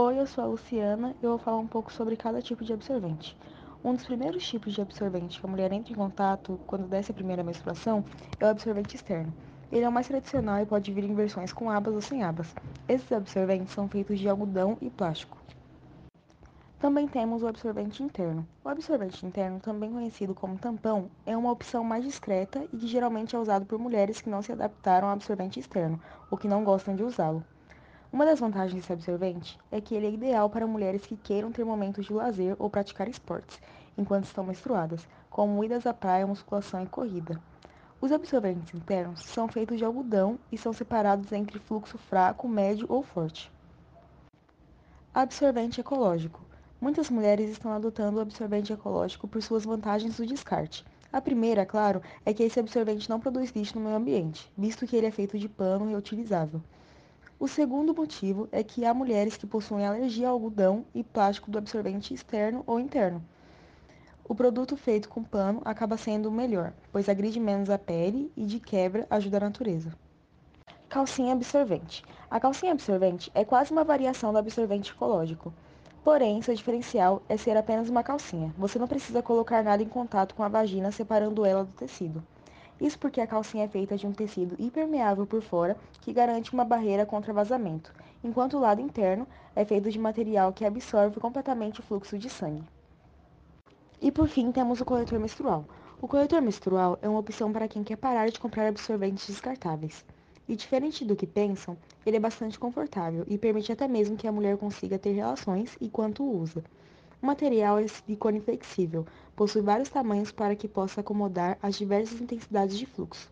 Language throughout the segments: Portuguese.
Oi, eu sou a Luciana e eu vou falar um pouco sobre cada tipo de absorvente. Um dos primeiros tipos de absorvente que a mulher entra em contato quando desce a primeira menstruação é o absorvente externo. Ele é o mais tradicional e pode vir em versões com abas ou sem abas. Esses absorventes são feitos de algodão e plástico. Também temos o absorvente interno. O absorvente interno, também conhecido como tampão, é uma opção mais discreta e que geralmente é usado por mulheres que não se adaptaram ao absorvente externo ou que não gostam de usá-lo. Uma das vantagens desse absorvente é que ele é ideal para mulheres que queiram ter momentos de lazer ou praticar esportes enquanto estão menstruadas, como idas à praia, musculação e corrida. Os absorventes internos são feitos de algodão e são separados entre fluxo fraco, médio ou forte. Absorvente ecológico. Muitas mulheres estão adotando o absorvente ecológico por suas vantagens do descarte. A primeira, claro, é que esse absorvente não produz lixo no meio ambiente, visto que ele é feito de pano reutilizável. O segundo motivo é que há mulheres que possuem alergia ao algodão e plástico do absorvente externo ou interno. O produto feito com pano acaba sendo melhor, pois agride menos a pele e, de quebra, ajuda a natureza. Calcinha absorvente. A calcinha absorvente é quase uma variação do absorvente ecológico. Porém, seu diferencial é ser apenas uma calcinha. Você não precisa colocar nada em contato com a vagina separando ela do tecido. Isso porque a calcinha é feita de um tecido impermeável por fora que garante uma barreira contra vazamento, enquanto o lado interno é feito de material que absorve completamente o fluxo de sangue. E por fim, temos o coletor menstrual. O coletor menstrual é uma opção para quem quer parar de comprar absorventes descartáveis. E diferente do que pensam, ele é bastante confortável e permite até mesmo que a mulher consiga ter relações enquanto usa. O material é silicone flexível, possui vários tamanhos para que possa acomodar as diversas intensidades de fluxo.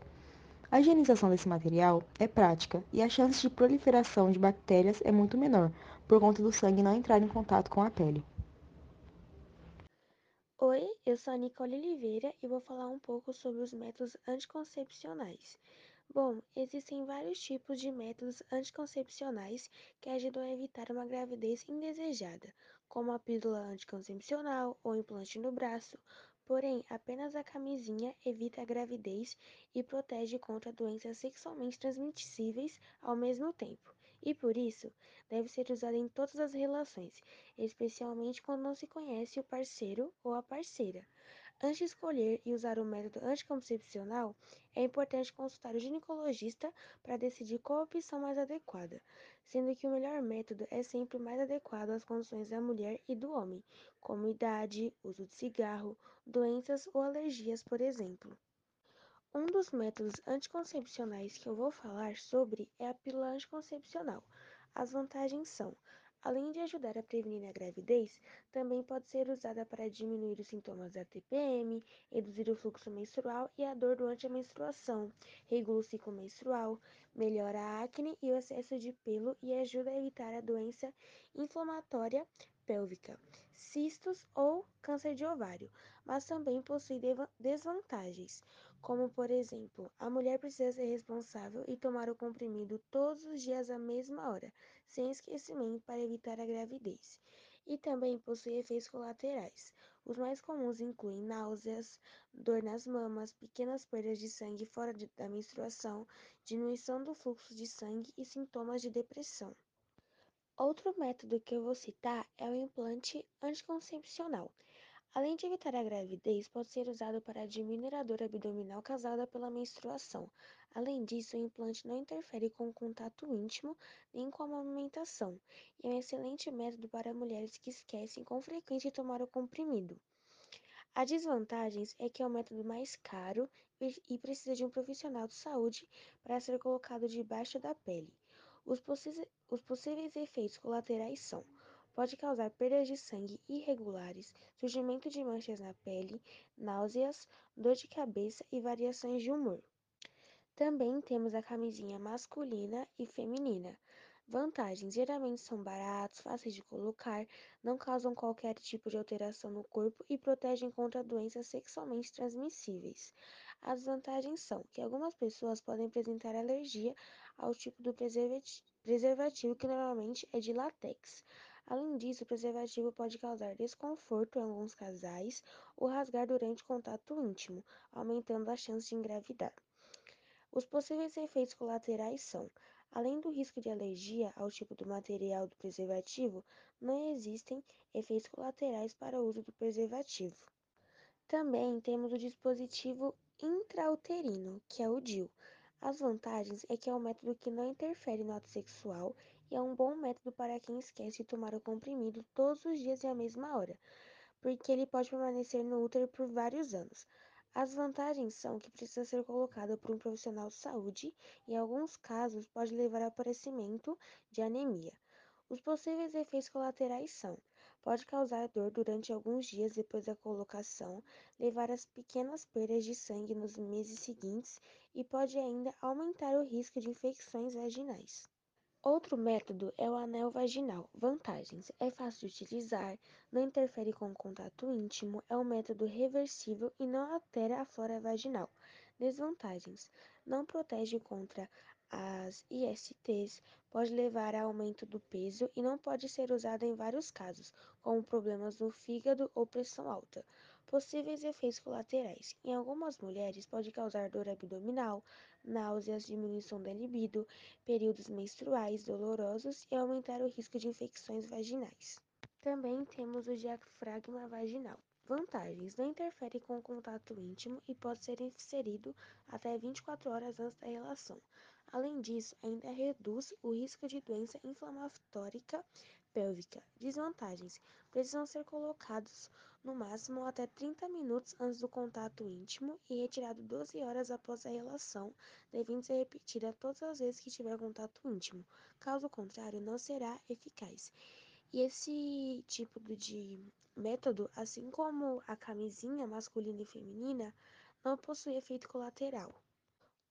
A higienização desse material é prática e a chance de proliferação de bactérias é muito menor, por conta do sangue não entrar em contato com a pele. Oi, eu sou a Nicole Oliveira e vou falar um pouco sobre os métodos anticoncepcionais. Bom, existem vários tipos de métodos anticoncepcionais que ajudam a evitar uma gravidez indesejada, como a pílula anticoncepcional ou implante no braço. Porém, apenas a camisinha evita a gravidez e protege contra doenças sexualmente transmissíveis ao mesmo tempo. E por isso, deve ser usada em todas as relações, especialmente quando não se conhece o parceiro ou a parceira. Antes de escolher e usar o método anticoncepcional, é importante consultar o ginecologista para decidir qual a opção mais adequada, sendo que o melhor método é sempre mais adequado às condições da mulher e do homem, como idade, uso de cigarro, doenças ou alergias, por exemplo. Um dos métodos anticoncepcionais que eu vou falar sobre é a pílula anticoncepcional. As vantagens são Além de ajudar a prevenir a gravidez, também pode ser usada para diminuir os sintomas da TPM, reduzir o fluxo menstrual e a dor durante a menstruação, regula o ciclo menstrual, melhora a acne e o excesso de pelo e ajuda a evitar a doença inflamatória pélvica, cistos ou câncer de ovário, mas também possui desvantagens, como por exemplo, a mulher precisa ser responsável e tomar o comprimido todos os dias à mesma hora, sem esquecimento para evitar a gravidez. E também possui efeitos colaterais. Os mais comuns incluem náuseas, dor nas mamas, pequenas perdas de sangue fora de, da menstruação, diminuição do fluxo de sangue e sintomas de depressão. Outro método que eu vou citar é o implante anticoncepcional. Além de evitar a gravidez, pode ser usado para diminuir a dor abdominal causada pela menstruação. Além disso, o implante não interfere com o contato íntimo nem com a amamentação, e é um excelente método para mulheres que esquecem com frequência de tomar o comprimido. A desvantagem é que é o método mais caro e precisa de um profissional de saúde para ser colocado debaixo da pele. Os, os possíveis efeitos colaterais são Pode causar perdas de sangue irregulares, surgimento de manchas na pele, náuseas, dor de cabeça e variações de humor. Também temos a camisinha masculina e feminina. Vantagens: geralmente são baratos, fáceis de colocar, não causam qualquer tipo de alteração no corpo e protegem contra doenças sexualmente transmissíveis. As vantagens são que algumas pessoas podem apresentar alergia ao tipo do preservativo, que normalmente é de látex. Além disso, o preservativo pode causar desconforto em alguns casais ou rasgar durante contato íntimo, aumentando a chance de engravidar. Os possíveis efeitos colaterais são Além do risco de alergia ao tipo do material do preservativo, não existem efeitos colaterais para o uso do preservativo. Também temos o dispositivo intrauterino, que é o DIU. As vantagens é que é um método que não interfere no ato sexual e é um bom método para quem esquece de tomar o comprimido todos os dias e à mesma hora, porque ele pode permanecer no útero por vários anos. As vantagens são que precisa ser colocado por um profissional de saúde e, em alguns casos, pode levar ao aparecimento de anemia. Os possíveis efeitos colaterais são: pode causar dor durante alguns dias depois da colocação, levar a pequenas perdas de sangue nos meses seguintes e pode ainda aumentar o risco de infecções vaginais. Outro método é o anel vaginal. Vantagens: é fácil de utilizar, não interfere com o contato íntimo, é um método reversível e não altera a flora vaginal. Desvantagens: não protege contra as ISTs, pode levar a aumento do peso e não pode ser usado em vários casos, como problemas no fígado ou pressão alta. Possíveis efeitos colaterais: em algumas mulheres pode causar dor abdominal, náuseas, diminuição da libido, períodos menstruais dolorosos e aumentar o risco de infecções vaginais. Também temos o diafragma vaginal. Vantagens: não interfere com o contato íntimo e pode ser inserido até 24 horas antes da relação. Além disso, ainda reduz o risco de doença inflamatórica pélvica. Desvantagens: precisam ser colocados no máximo até 30 minutos antes do contato íntimo e retirado 12 horas após a relação, devendo ser repetida todas as vezes que tiver contato íntimo. Caso contrário, não será eficaz. E esse tipo de método, assim como a camisinha masculina e feminina, não possui efeito colateral.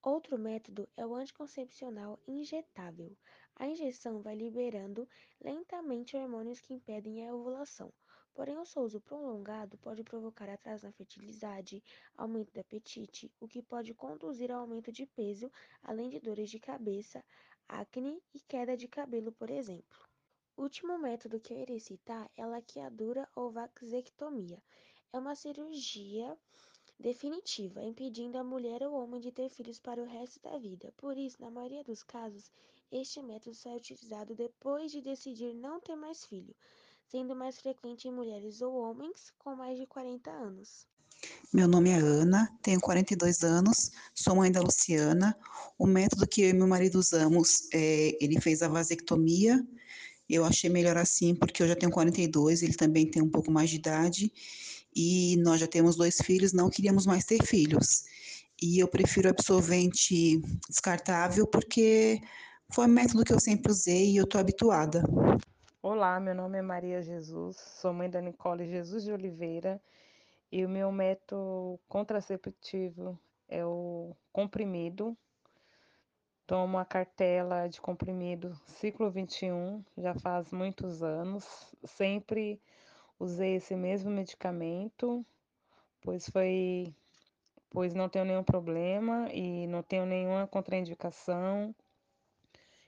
Outro método é o anticoncepcional injetável. A injeção vai liberando lentamente hormônios que impedem a ovulação. Porém, o seu uso prolongado pode provocar atraso na fertilidade, aumento do apetite, o que pode conduzir ao aumento de peso, além de dores de cabeça, acne e queda de cabelo, por exemplo. O último método que eu irei citar é a laqueadura ou vasectomia. É uma cirurgia definitiva, impedindo a mulher ou homem de ter filhos para o resto da vida. Por isso, na maioria dos casos, este método só é utilizado depois de decidir não ter mais filho, sendo mais frequente em mulheres ou homens com mais de 40 anos. Meu nome é Ana, tenho 42 anos, sou mãe da Luciana. O método que eu e meu marido usamos, é, ele fez a vasectomia. Eu achei melhor assim, porque eu já tenho 42, ele também tem um pouco mais de idade e nós já temos dois filhos, não queríamos mais ter filhos. E eu prefiro absorvente descartável porque foi um método que eu sempre usei e eu estou habituada. Olá, meu nome é Maria Jesus, sou mãe da Nicole Jesus de Oliveira e o meu método contraceptivo é o comprimido. Tomo a cartela de comprimido ciclo 21, já faz muitos anos, sempre usei esse mesmo medicamento, pois foi, pois não tenho nenhum problema e não tenho nenhuma contraindicação.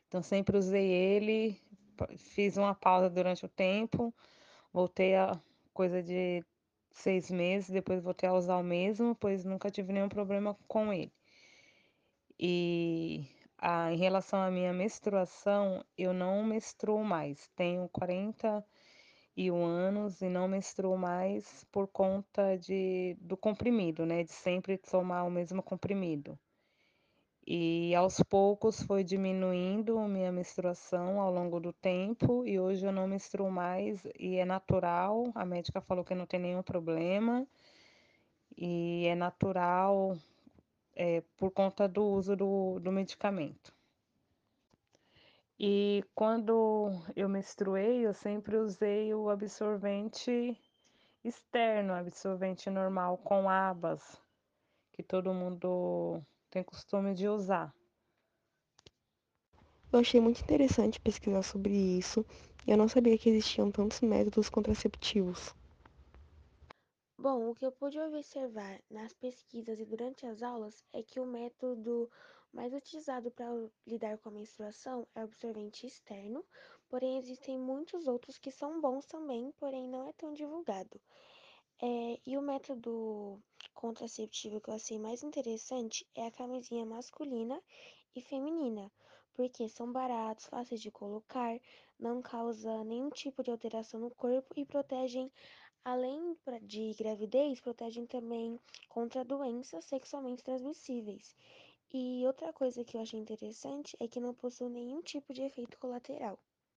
Então sempre usei ele, fiz uma pausa durante o tempo, voltei a coisa de seis meses, depois voltei a usar o mesmo, pois nunca tive nenhum problema com ele. E ah, em relação à minha menstruação, eu não menstruo mais. Tenho 40 41 anos e não menstruo mais por conta de, do comprimido, né? De sempre tomar o mesmo comprimido. E aos poucos foi diminuindo minha menstruação ao longo do tempo e hoje eu não menstruo mais e é natural. A médica falou que não tem nenhum problema e é natural é, por conta do uso do, do medicamento. E quando eu menstruei, eu sempre usei o absorvente externo, absorvente normal com abas, que todo mundo tem costume de usar. Eu achei muito interessante pesquisar sobre isso. Eu não sabia que existiam tantos métodos contraceptivos. Bom, o que eu pude observar nas pesquisas e durante as aulas é que o método mais utilizado para lidar com a menstruação é o absorvente externo, porém existem muitos outros que são bons também, porém não é tão divulgado. É, e o método contraceptivo que eu achei mais interessante é a camisinha masculina e feminina, porque são baratos, fáceis de colocar, não causa nenhum tipo de alteração no corpo e protegem, além de gravidez, protegem também contra doenças sexualmente transmissíveis. E outra coisa que eu achei interessante é que não possui nenhum tipo de efeito colateral.